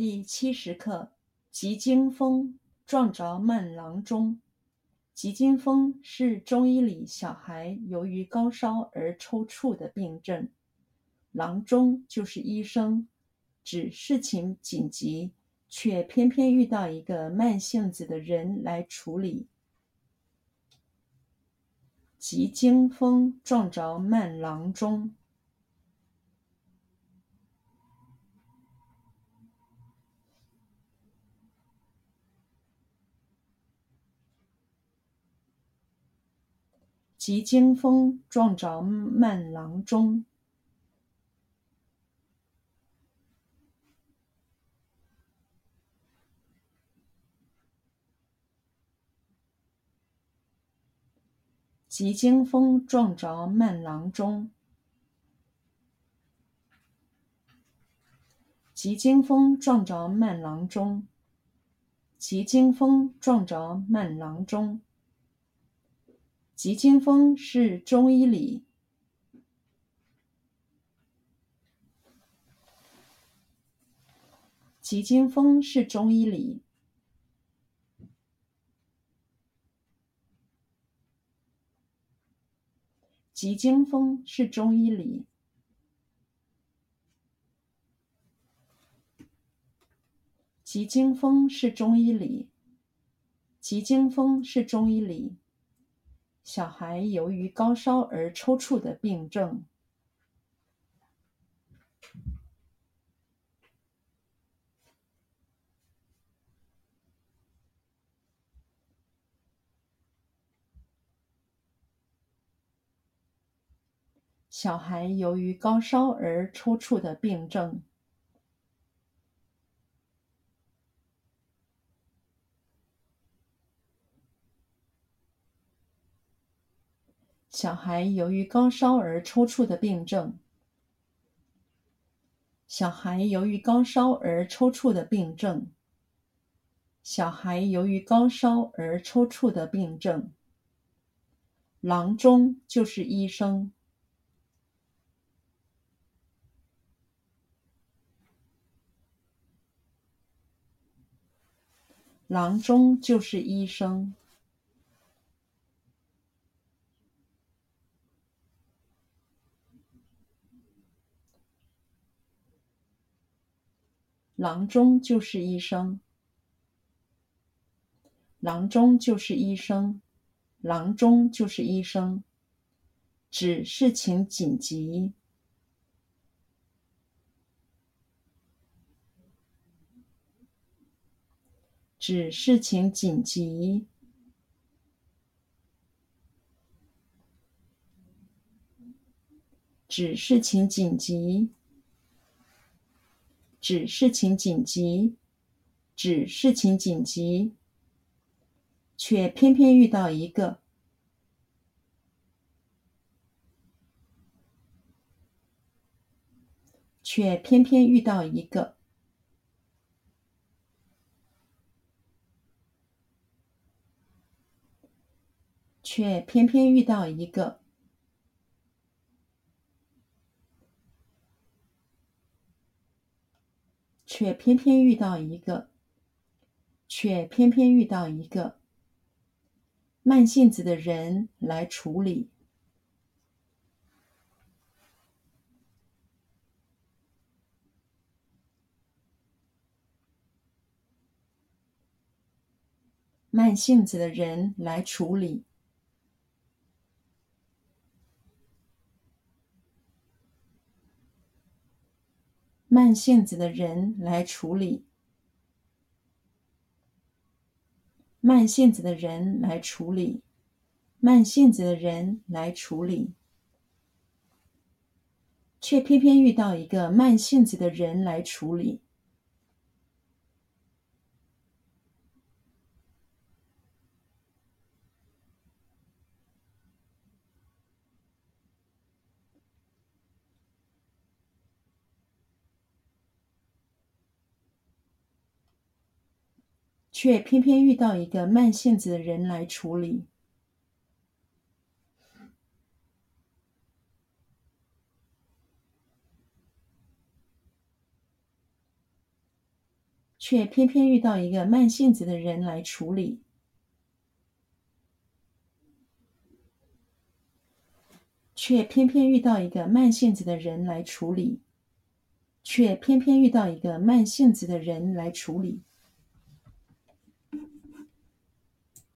第七十课：急惊风，撞着慢郎中。急惊风是中医里小孩由于高烧而抽搐的病症。郎中就是医生，指事情紧急，却偏偏遇到一个慢性子的人来处理。急惊风，撞着慢郎中。急惊风，撞着慢郎中。急惊风，撞着慢郎中。急惊风，撞着慢郎中。急惊风，撞着慢郎中。急惊风是中医里，急惊风是中医里，急惊风是中医里，急惊风是中医里，急惊风是中医里。小孩由于高烧而抽搐的病症。小孩由于高烧而抽搐的病症。小孩由于高烧而抽搐的病症。小孩由于高烧而抽搐的病症。小孩由于高烧而抽搐的病症。郎中就是医生。郎中就是医生。郎中就是医生，郎中就是医生，郎中就是医生，指事情紧急，指事情紧急，指事情紧急。指事情紧急，指事情紧急，却偏偏遇到一个，却偏偏遇到一个，却偏偏遇到一个。却偏偏遇到一个，却偏偏遇到一个慢性子的人来处理。慢性子的人来处理。慢性子的人来处理，慢性子的人来处理，慢性子的人来处理，却偏偏遇到一个慢性子的人来处理。却偏偏遇到一个慢性子的人来处理。却偏偏遇到一个慢性子的人来处理。却偏偏遇到一个慢性子的人来处理。却偏偏遇到一个慢性子的人来处理。